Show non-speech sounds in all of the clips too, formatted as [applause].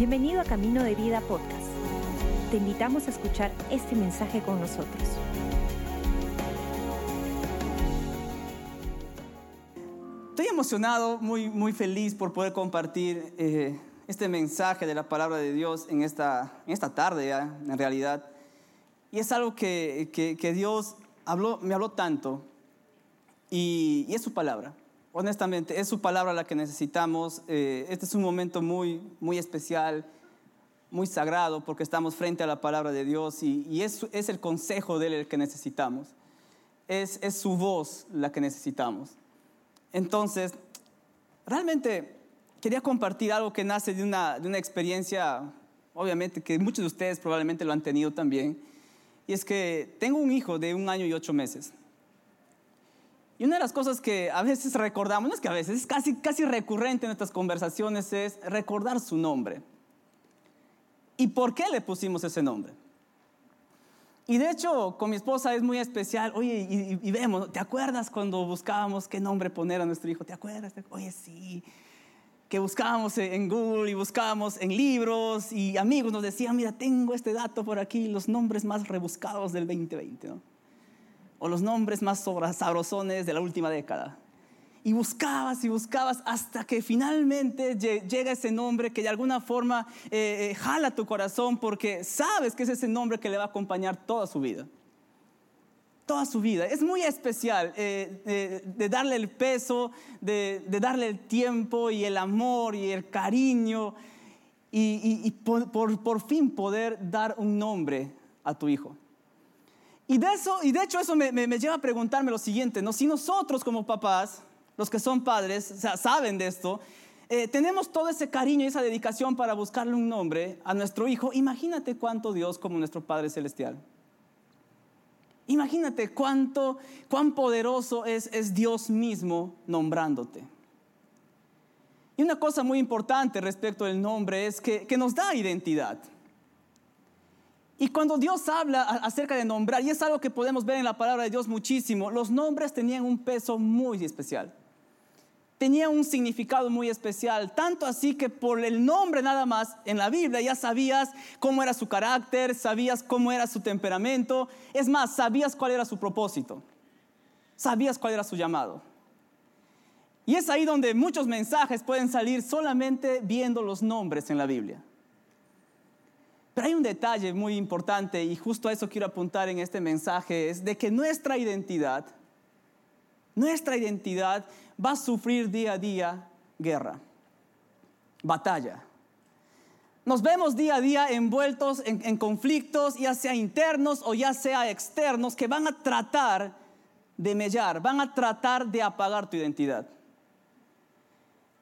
Bienvenido a Camino de Vida Podcast. Te invitamos a escuchar este mensaje con nosotros. Estoy emocionado, muy, muy feliz por poder compartir eh, este mensaje de la palabra de Dios en esta, en esta tarde en realidad. Y es algo que, que, Dios habló, me habló tanto y, es su palabra. Honestamente, es su palabra la que necesitamos. Eh, este es un momento muy, muy especial, muy sagrado, porque estamos frente a la palabra de Dios y, es, el consejo de Él el que necesitamos. Es, es su voz la que necesitamos. Entonces, realmente quería compartir algo que nace de una, de una experiencia, obviamente, que muchos de ustedes probablemente lo han tenido también. Y es que tengo un hijo de un año y ocho meses. Y una de las cosas que a veces recordamos, no es que a veces, es casi, casi recurrente en nuestras conversaciones, es recordar su nombre. ¿Y por qué le pusimos ese nombre? Y de hecho, con mi esposa es muy especial. Oye, y, y, vemos, ¿te acuerdas cuando buscábamos qué nombre poner a nuestro hijo? ¿Te acuerdas? Oye, sí. Que buscábamos en Google y buscábamos en libros y amigos nos decían, mira, tengo este dato por aquí, los nombres más rebuscados del 2020, ¿no? O los nombres más sabrosones de la última década. Y buscabas y buscabas hasta que finalmente llega ese nombre que de alguna forma eh, eh, jala tu corazón porque sabes que es ese nombre que le va a acompañar toda su vida. Toda su vida. Es muy especial eh, de darle el peso, de, darle el tiempo y el amor y el cariño y, por, por, fin poder dar un nombre a tu hijo. Y de, eso, y de hecho eso me, lleva a preguntarme lo siguiente, ¿no? si nosotros como papás los que son padres saben de esto, eh, tenemos todo ese cariño y esa dedicación para buscarle un nombre a nuestro hijo. Imagínate cuánto Dios como nuestro Padre Celestial. Imagínate cuánto, cuán poderoso es, es Dios mismo nombrándote. Y una cosa muy importante respecto del nombre es que nos da identidad. Y cuando Dios habla acerca de nombrar, y es algo que podemos ver en la palabra de Dios muchísimo, los nombres tenían un peso muy especial tenía un significado muy especial, tanto así que por el nombre nada más en la Biblia ya sabías cómo era su carácter, sabías cómo era su temperamento, es más, sabías cuál era su propósito, sabías cuál era su llamado. Y es ahí donde muchos mensajes pueden salir solamente viendo los nombres en la Biblia. Pero hay un detalle muy importante y justo a eso quiero apuntar en este mensaje, es de que nuestra identidad, nuestra identidad va a sufrir día a día guerra, batalla. Nos vemos día a día envueltos en, en, conflictos, ya sea internos o ya sea externos, que van a tratar de mellar, van a tratar de apagar tu identidad.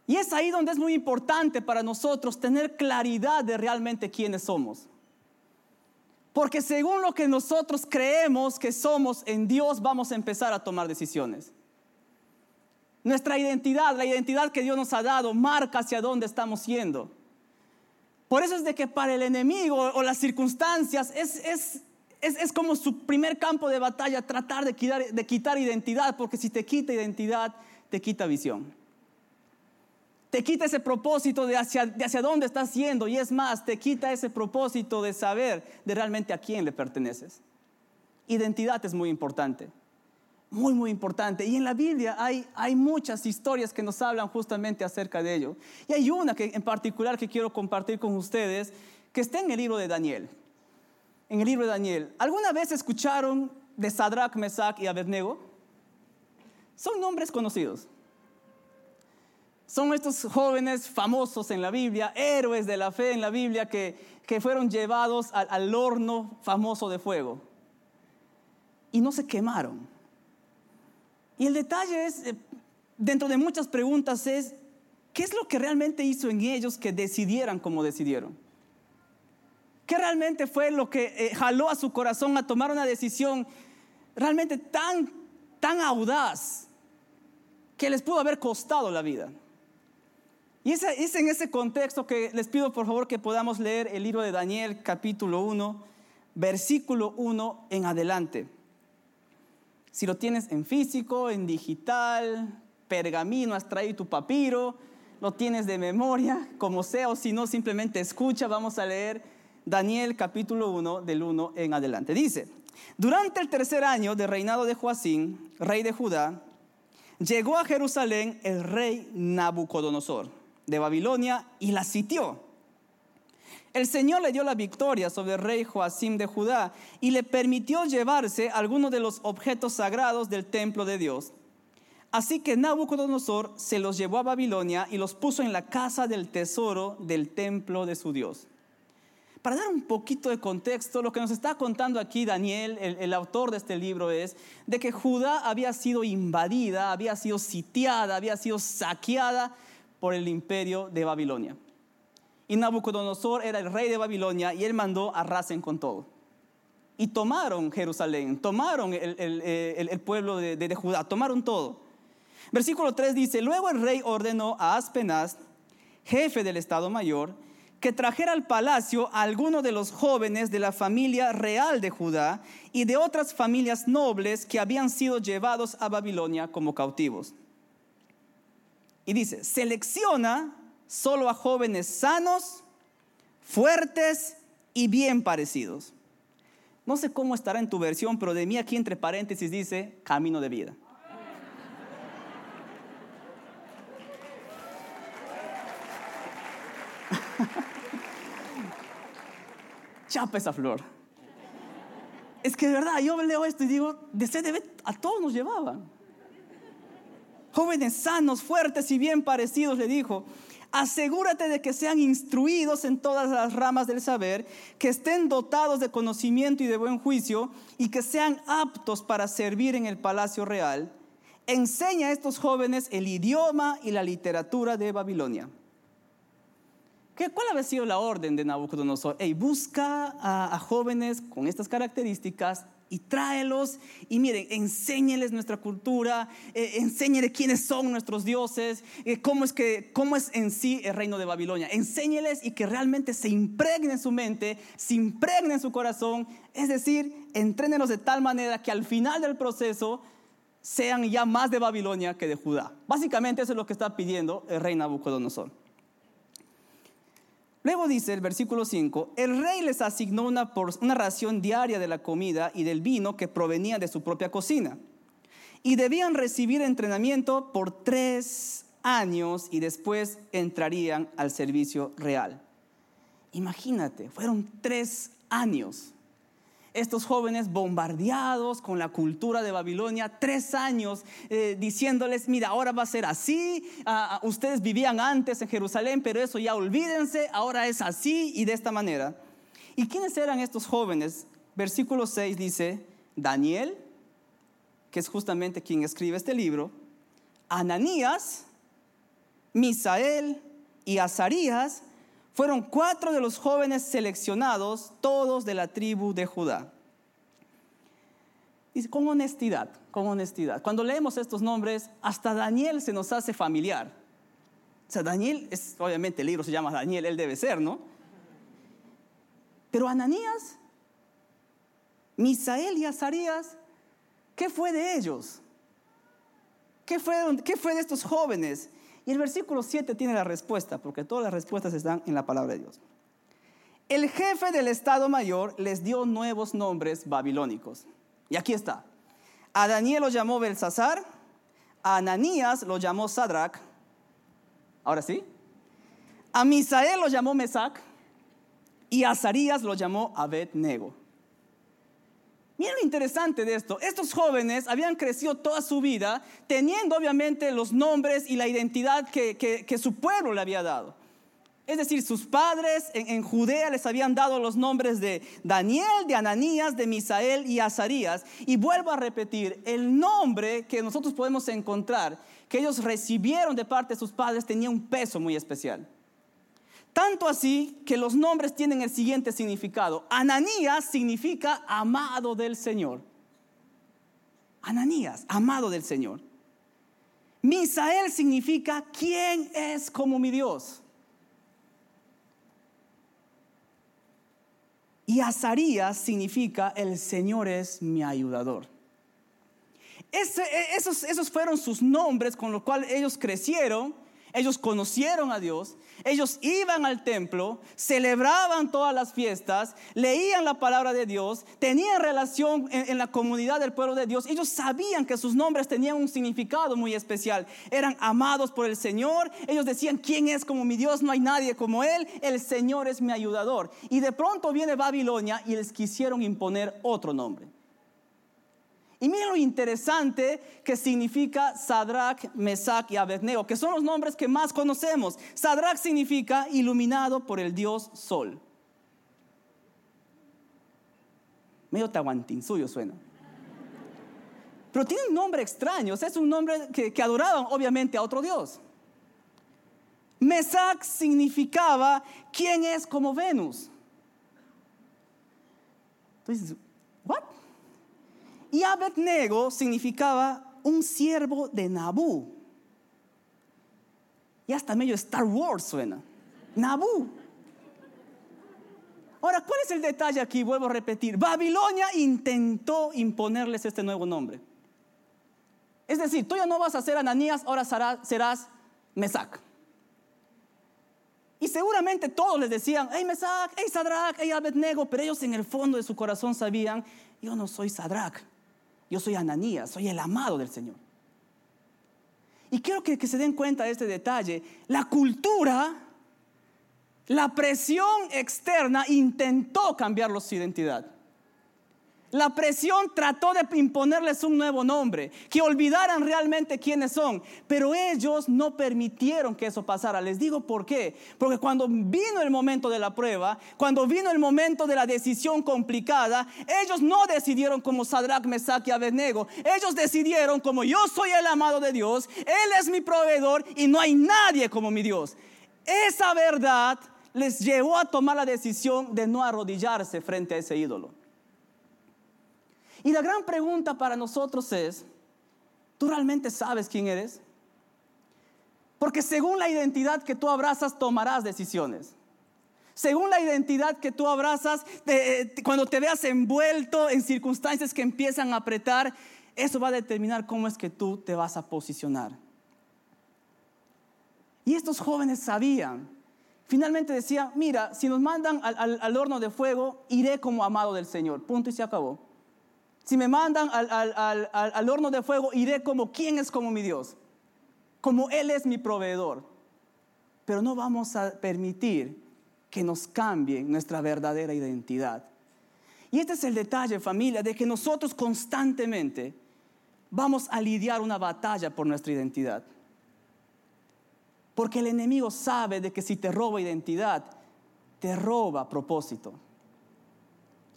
Y es ahí donde es muy importante para nosotros tener claridad de realmente quiénes somos. Porque según lo que nosotros creemos que somos en Dios, vamos a empezar a tomar decisiones. Nuestra identidad, la identidad que Dios nos ha dado, marca hacia dónde estamos yendo. Por eso es de que para el enemigo o las circunstancias es, es, es, es como su primer campo de batalla tratar de quitar, de quitar identidad, porque si te quita identidad, te quita visión. Te quita ese propósito de hacia, de hacia dónde estás yendo y es más, te quita ese propósito de saber de realmente a quién le perteneces. Identidad es muy importante muy, muy importante. Y en la Biblia hay, hay muchas historias que nos hablan justamente acerca de ello. Y hay una que, en particular que quiero compartir con ustedes, que está en el libro de Daniel. En el libro de Daniel. ¿Alguna vez escucharon de Sadrach, Mesach y Abednego? Son nombres conocidos. Son estos jóvenes famosos en la Biblia, héroes de la fe en la Biblia, que, que fueron llevados al, al horno famoso de fuego. Y no se quemaron y el detalle es, eh, dentro de muchas preguntas, es, ¿qué es lo que realmente hizo en ellos que decidieran como decidieron? ¿Qué realmente fue lo que eh, jaló a su corazón a tomar una decisión realmente tan, tan audaz que les pudo haber costado la vida? Y es, en ese contexto que les pido por favor que podamos leer el libro de Daniel capítulo 1, versículo 1 en adelante. Si lo tienes en físico, en digital, pergamino, has traído tu papiro, lo tienes de memoria, como sea, o si no, simplemente escucha, vamos a leer Daniel capítulo 1 del 1 en adelante. Dice, durante el tercer año de reinado de Joacín, rey de Judá, llegó a Jerusalén el rey Nabucodonosor de Babilonia y la sitió. El Señor le dio la victoria sobre el rey Joacim de Judá y le permitió llevarse algunos de los objetos sagrados del templo de Dios. Así que Nabucodonosor se los llevó a Babilonia y los puso en la casa del tesoro del templo de su Dios. Para dar un poquito de contexto, lo que nos está contando aquí Daniel, el, autor de este libro, es de que Judá había sido invadida, había sido sitiada, había sido saqueada por el imperio de Babilonia. Y Nabucodonosor era el rey de Babilonia y él mandó arrasen con todo. Y tomaron Jerusalén, tomaron el, pueblo de, de Judá, tomaron todo. Versículo 3 dice, luego el rey ordenó a Aspenaz, jefe del Estado Mayor, que trajera al palacio a algunos de los jóvenes de la familia real de Judá y de otras familias nobles que habían sido llevados a Babilonia como cautivos. Y dice, selecciona solo a jóvenes sanos, fuertes y bien parecidos. No sé cómo estará en tu versión, pero de mí aquí entre paréntesis dice camino de vida. [laughs] Chapa esa flor. Es que de verdad, yo leo esto y digo, de sed a todos nos llevaban. Jóvenes sanos, fuertes y bien parecidos, le dijo, asegúrate de que sean instruidos en todas las ramas del saber, que estén dotados de conocimiento y de buen juicio y que sean aptos para servir en el palacio real. Enseña a estos jóvenes el idioma y la literatura de Babilonia. ¿Cuál había sido la orden de Nabucodonosor? Hey, busca a, jóvenes con estas características y tráelos y miren, enséñeles nuestra cultura, eh, enséñeles quiénes son nuestros dioses, eh, cómo, es que, cómo es en sí el reino de Babilonia. Enséñeles y que realmente se impregne en su mente, se impregne en su corazón, es decir, entrénelos de tal manera que al final del proceso sean ya más de Babilonia que de Judá. Básicamente eso es lo que está pidiendo el rey Nabucodonosor. Luego dice el versículo 5, el rey les asignó una, una ración diaria de la comida y del vino que provenía de su propia cocina. Y debían recibir entrenamiento por tres años y después entrarían al servicio real. Imagínate, fueron tres años estos jóvenes bombardeados con la cultura de Babilonia, tres años eh, diciéndoles, mira, ahora va a ser así, ah, ah, ustedes vivían antes en Jerusalén, pero eso ya olvídense, ahora es así y de esta manera. ¿Y quiénes eran estos jóvenes? Versículo 6 dice, Daniel, que es justamente quien escribe este libro, Ananías, Misael y Azarías, fueron cuatro de los jóvenes seleccionados, todos de la tribu de Judá. Dice, con honestidad, con honestidad. Cuando leemos estos nombres, hasta Daniel se nos hace familiar. O sea, Daniel, es, obviamente el libro se llama Daniel, él debe ser, ¿no? Pero Ananías, Misael y Azarías, ¿qué fue de ellos? ¿Qué fue, ¿Qué fue de estos jóvenes? Y el versículo 7 tiene la respuesta, porque todas las respuestas están en la palabra de Dios. El jefe del Estado Mayor les dio nuevos nombres babilónicos. Y aquí está. A Daniel lo llamó Belsasar, a Ananías lo llamó Sadrach. Ahora sí. A Misael lo llamó Mesac y a Azarías lo llamó Abednego. Miren lo interesante de esto. Estos jóvenes habían crecido toda su vida teniendo obviamente los nombres y la identidad que, su pueblo le había dado. Es decir, sus padres en, Judea les habían dado los nombres de Daniel, de Ananías, de Misael y Azarías. Y vuelvo a repetir, el nombre que nosotros podemos encontrar, que ellos recibieron de parte de sus padres, tenía un peso muy especial. Tanto así que los nombres tienen el siguiente significado. Ananías significa amado del Señor. Ananías, amado del Señor. Misael significa quién es como mi Dios. Y Azarías significa el Señor es mi ayudador. esos, esos fueron sus nombres con los cuales ellos crecieron ellos conocieron a Dios, ellos iban al templo, celebraban todas las fiestas, leían la palabra de Dios, tenían relación en, la comunidad del pueblo de Dios. Ellos sabían que sus nombres tenían un significado muy especial. Eran amados por el Señor. Ellos decían, ¿quién es como mi Dios? No hay nadie como Él. El Señor es mi ayudador. Y de pronto viene Babilonia y les quisieron imponer otro nombre. Y miren lo interesante que significa Sadrach, Mesach y Abednego, que son los nombres que más conocemos. Sadrach significa iluminado por el dios Sol. Medio suyo suena. Pero tiene un nombre extraño, es un nombre que, que adoraban obviamente a otro dios. Mesach significaba quién es como Venus. Entonces, ¿what? Y Abednego significaba un siervo de Nabú. Y hasta medio Star Wars suena. Nabú. Ahora, ¿cuál es el detalle aquí? Vuelvo a repetir. Babilonia intentó imponerles este nuevo nombre. Es decir, tú ya no vas a ser Ananías, ahora serás Mesac. Y seguramente todos les decían, hey Mesac, hey Sadrach, hey Abednego, pero ellos en el fondo de su corazón sabían, yo no soy Sadrach, yo soy Ananías, soy el amado del Señor. Y quiero que, se den cuenta de este detalle. La cultura, la presión externa intentó cambiar su identidad. La presión trató de imponerles un nuevo nombre, que olvidaran realmente quiénes son, pero ellos no permitieron que eso pasara. Les digo por qué. Porque cuando vino el momento de la prueba, cuando vino el momento de la decisión complicada, ellos no decidieron como Sadrach, Mesach y Abednego. Ellos decidieron como yo soy el amado de Dios, Él es mi proveedor y no hay nadie como mi Dios. Esa verdad les llevó a tomar la decisión de no arrodillarse frente a ese ídolo. Y la gran pregunta para nosotros es, ¿tú realmente sabes quién eres? Porque según la identidad que tú abrazas, tomarás decisiones. Según la identidad que tú abrazas, cuando te veas envuelto en circunstancias que empiezan a apretar, eso va a determinar cómo es que tú te vas a posicionar. Y estos jóvenes sabían, finalmente decían, mira, si nos mandan al horno de fuego, iré como amado del Señor. Punto y se acabó. Si me mandan al, horno de fuego, iré como quién es como mi Dios, como Él es mi proveedor. Pero no vamos a permitir que nos cambien nuestra verdadera identidad. Y este es el detalle, familia, de que nosotros constantemente vamos a lidiar una batalla por nuestra identidad. Porque el enemigo sabe de que si te roba identidad, te roba propósito.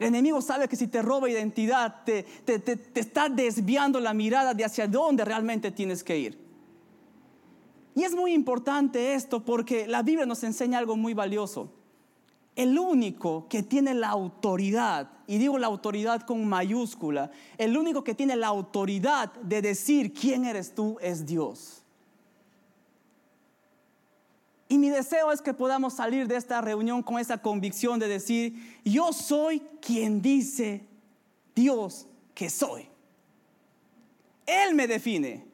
El enemigo sabe que si te roba identidad, te, está desviando la mirada de hacia dónde realmente tienes que ir. Y es muy importante esto porque la Biblia nos enseña algo muy valioso. El único que tiene la autoridad, y digo la autoridad con mayúscula, el único que tiene la autoridad de decir quién eres tú es Dios. Y mi deseo es que podamos salir de esta reunión con esa convicción de decir, yo soy quien dice Dios que soy. Él me define.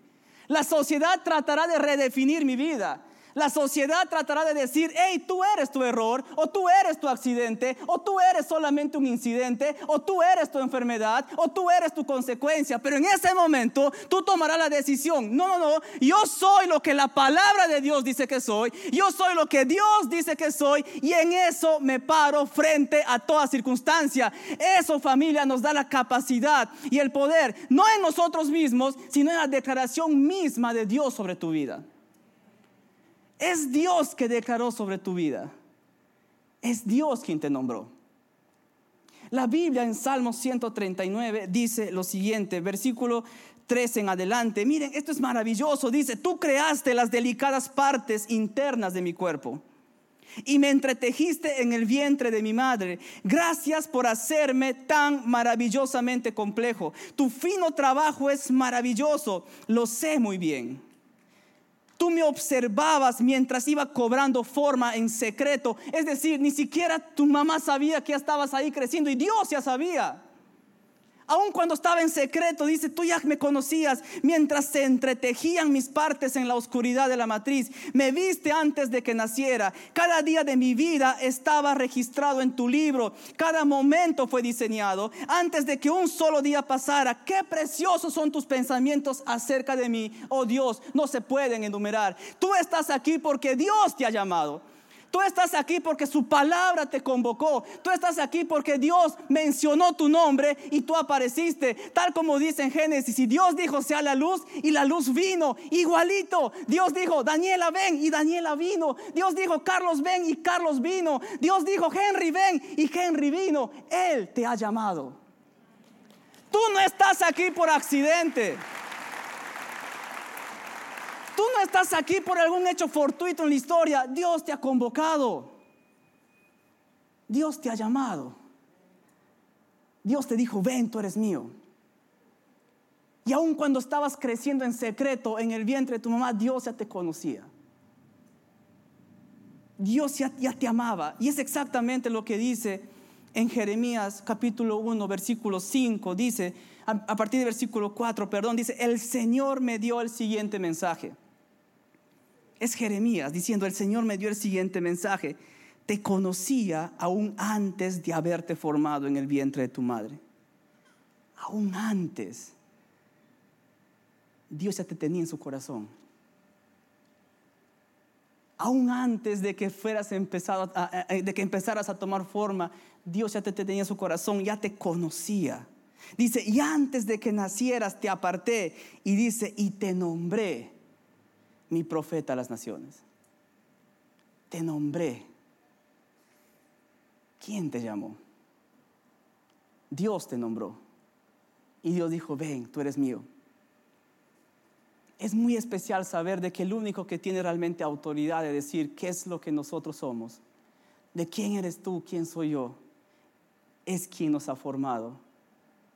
La sociedad tratará de redefinir mi vida. La sociedad tratará de decir, hey, tú eres tu error, o tú eres tu accidente, o tú eres solamente un incidente, o tú eres tu enfermedad, o tú eres tu consecuencia. Pero en ese momento tú tomarás la decisión, no, no, no, yo soy lo que la palabra de Dios dice que soy, yo soy lo que Dios dice que soy, y en eso me paro frente a toda circunstancia. Eso familia nos da la capacidad y el poder, no en nosotros mismos, sino en la declaración misma de Dios sobre tu vida. Es Dios que declaró sobre tu vida. Es Dios quien te nombró. La Biblia en Salmo 139 dice lo siguiente, versículo 3 en adelante. Miren, esto es maravilloso. Dice, tú creaste las delicadas partes internas de mi cuerpo y me entretejiste en el vientre de mi madre. Gracias por hacerme tan maravillosamente complejo. Tu fino trabajo es maravilloso, lo sé muy bien. Tú me observabas mientras iba cobrando forma en secreto. Es decir, ni siquiera tu mamá sabía que estabas ahí creciendo y Dios ya sabía. Aun cuando estaba en secreto, dice, tú ya me conocías mientras se entretejían mis partes en la oscuridad de la matriz. Me viste antes de que naciera. Cada día de mi vida estaba registrado en tu libro. Cada momento fue diseñado antes de que un solo día pasara. Qué preciosos son tus pensamientos acerca de mí. Oh Dios, no se pueden enumerar. Tú estás aquí porque Dios te ha llamado. Tú estás aquí porque su palabra te convocó. Tú estás aquí porque Dios mencionó tu nombre y tú apareciste. Tal como dice en Génesis, y Dios dijo sea la luz y la luz vino. Igualito. Dios dijo, Daniela ven y Daniela vino. Dios dijo, Carlos ven y Carlos vino. Dios dijo, Henry ven y Henry vino. Él te ha llamado. Tú no estás aquí por accidente. Tú no estás aquí por algún hecho fortuito en la historia. Dios te ha convocado. Dios te ha llamado. Dios te dijo, ven, tú eres mío. Y aun cuando estabas creciendo en secreto en el vientre de tu mamá, Dios ya te conocía. Dios ya, te amaba. Y es exactamente lo que dice en Jeremías capítulo 1, versículo 5. Dice, a, a partir del versículo 4, perdón, dice, el Señor me dio el siguiente mensaje. Es Jeremías diciendo, el Señor me dio el siguiente mensaje. Te conocía aún antes de haberte formado en el vientre de tu madre. Aún antes. Dios ya te tenía en su corazón. Aún antes de que fueras empezado de que empezaras a tomar forma, Dios ya te tenía en su corazón, ya te conocía. Dice, y antes de que nacieras te aparté y dice, y te nombré mi profeta a las naciones. Te nombré. ¿Quién te llamó? Dios te nombró. Y Dios dijo, ven, tú eres mío. Es muy especial saber de que el único que tiene realmente autoridad de decir qué es lo que nosotros somos, de quién eres tú, quién soy yo, es quien nos ha formado.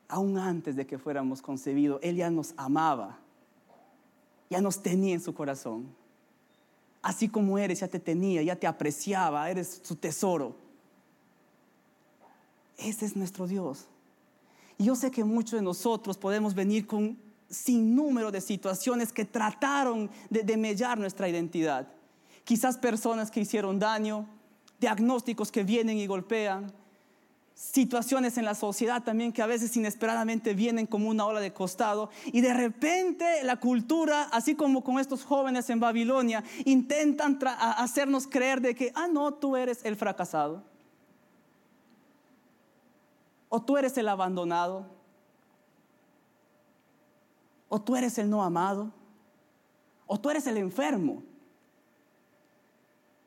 Aún antes de que fuéramos concebidos, Él ya nos amaba ya nos tenía en su corazón. Así como eres, ya te tenía, ya te apreciaba, eres su tesoro. Ese es nuestro Dios. Y yo sé que muchos de nosotros podemos venir con sin número de situaciones que trataron de, de mellar nuestra identidad. Quizás personas que hicieron daño, diagnósticos que vienen y golpean, situaciones en la sociedad también que a veces inesperadamente vienen como una ola de costado y de repente la cultura, así como con estos jóvenes en Babilonia, intentan hacernos creer de que, ah, no, tú eres el fracasado. O tú eres el abandonado. O tú eres el no amado. O tú eres el enfermo.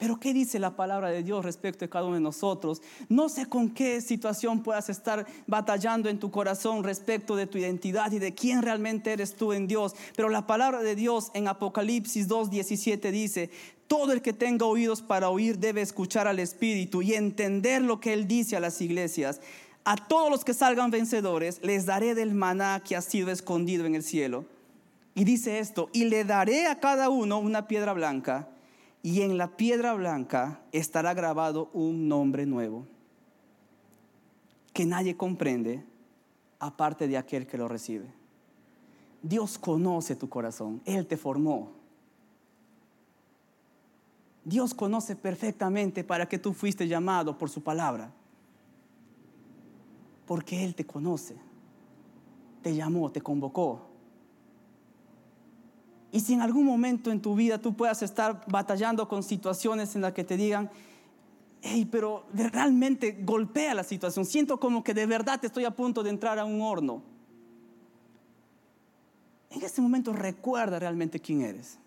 Pero ¿qué dice la palabra de Dios respecto de cada uno de nosotros? No sé con qué situación puedas estar batallando en tu corazón respecto de tu identidad y de quién realmente eres tú en Dios. Pero la palabra de Dios en Apocalipsis 2.17 dice, todo el que tenga oídos para oír debe escuchar al Espíritu y entender lo que Él dice a las iglesias. A todos los que salgan vencedores les daré del maná que ha sido escondido en el cielo. Y dice esto, y le daré a cada uno una piedra blanca y en la piedra blanca estará grabado un nombre nuevo que nadie comprende aparte de aquel que lo recibe. Dios conoce tu corazón, Él te formó. Dios conoce perfectamente para qué tú fuiste llamado por su palabra. Porque Él te conoce, te llamó, te convocó. Y si en algún momento en tu vida tú puedas estar batallando con situaciones en las que te digan, hey, pero realmente golpea la situación, siento como que de verdad estoy a punto de entrar a un horno. En ese momento recuerda realmente quién eres.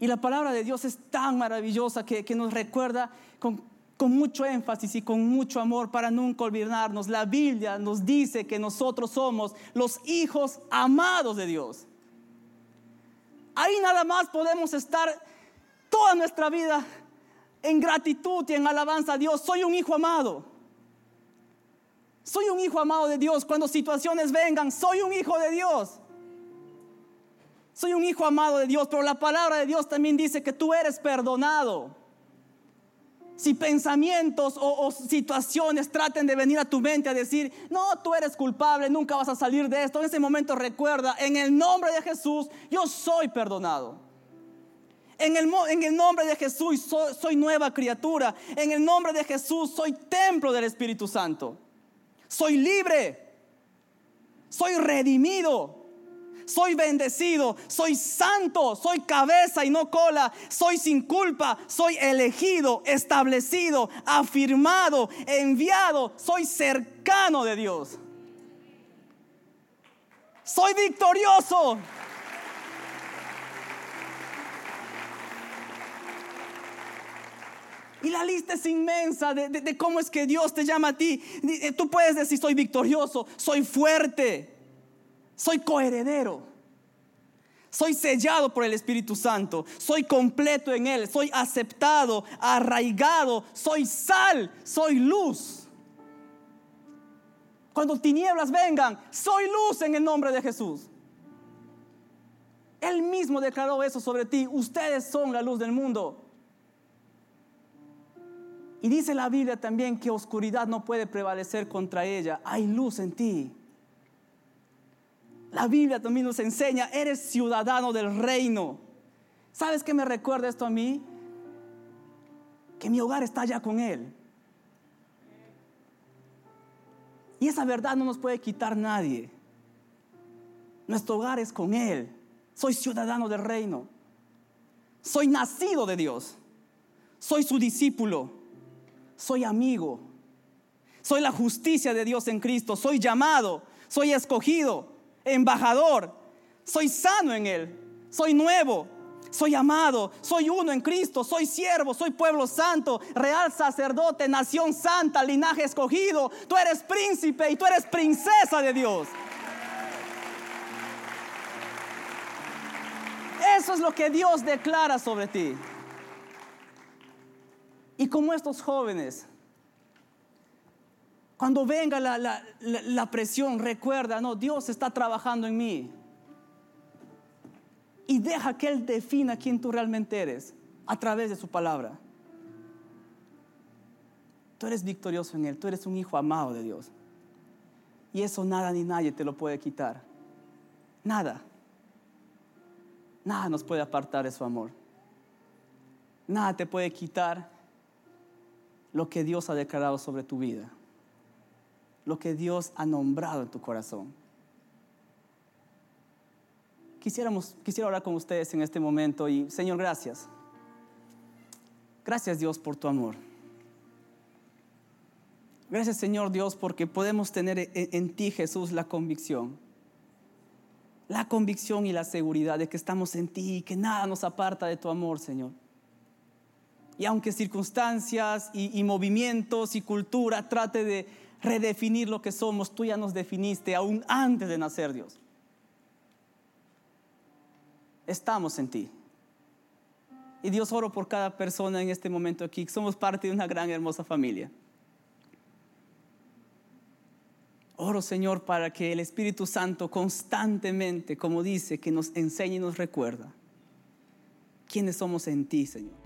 Y la palabra de Dios es tan maravillosa que, que nos recuerda con, con mucho énfasis y con mucho amor para nunca olvidarnos. La Biblia nos dice que nosotros somos los hijos amados de Dios. Ahí nada más podemos estar toda nuestra vida en gratitud y en alabanza a Dios. Soy un hijo amado. Soy un hijo amado de Dios. Cuando situaciones vengan, soy un hijo de Dios. Soy un hijo amado de Dios, pero la palabra de Dios también dice que tú eres perdonado. Si pensamientos o, situaciones traten de venir a tu mente a decir, no, tú eres culpable, nunca vas a salir de esto, en ese momento recuerda, en el nombre de Jesús, yo soy perdonado. En el, en el nombre de Jesús soy, soy nueva criatura. En el nombre de Jesús soy templo del Espíritu Santo. Soy libre. Soy redimido soy bendecido, soy santo, soy cabeza y no cola, soy sin culpa, soy elegido, establecido, afirmado, enviado, soy cercano de Dios. Soy victorioso. Y la lista es inmensa de, cómo es que Dios te llama a ti. Tú puedes decir, soy victorioso, soy fuerte, soy coheredero. Soy sellado por el Espíritu Santo. Soy completo en Él. Soy aceptado, arraigado. Soy sal. Soy luz. Cuando tinieblas vengan, soy luz en el nombre de Jesús. Él mismo declaró eso sobre ti. Ustedes son la luz del mundo. Y dice la Biblia también que oscuridad no puede prevalecer contra ella. Hay luz en ti. La Biblia también nos enseña, eres ciudadano del reino. ¿Sabes qué me recuerda esto a mí? Que mi hogar está ya con Él. Y esa verdad no nos puede quitar nadie. Nuestro hogar es con Él. Soy ciudadano del reino. Soy nacido de Dios. Soy su discípulo. Soy amigo. Soy la justicia de Dios en Cristo. Soy llamado. Soy escogido embajador, soy sano en Él, soy nuevo, soy amado, soy uno en Cristo, soy siervo, soy pueblo santo, real sacerdote, nación santa, linaje escogido. Tú eres príncipe y tú eres princesa de Dios. Eso es lo que Dios declara sobre ti. Y como estos jóvenes, cuando venga la, presión, recuerda, no, Dios está trabajando en mí. Y deja que Él defina quién tú realmente eres a través de su palabra. Tú eres victorioso en Él, tú eres un hijo amado de Dios. Y eso nada ni nadie te lo puede quitar. Nada. Nada nos puede apartar de su amor. Nada te puede quitar lo que Dios ha declarado sobre tu vida lo que Dios ha nombrado en tu corazón. Quisiéramos, quisiera hablar con ustedes en este momento y Señor, gracias. Gracias Dios por tu amor. Gracias Señor Dios porque podemos tener en, en ti Jesús la convicción. La convicción y la seguridad de que estamos en ti y que nada nos aparta de tu amor, Señor. Y aunque circunstancias y, movimientos y cultura trate de, redefinir lo que somos, tú ya nos definiste aún antes de nacer, Dios. Estamos en ti. Y Dios oro por cada persona en este momento aquí. Somos parte de una gran, hermosa familia. Oro, Señor, para que el Espíritu Santo constantemente, como dice, que nos enseñe y nos recuerda quiénes somos en ti, Señor.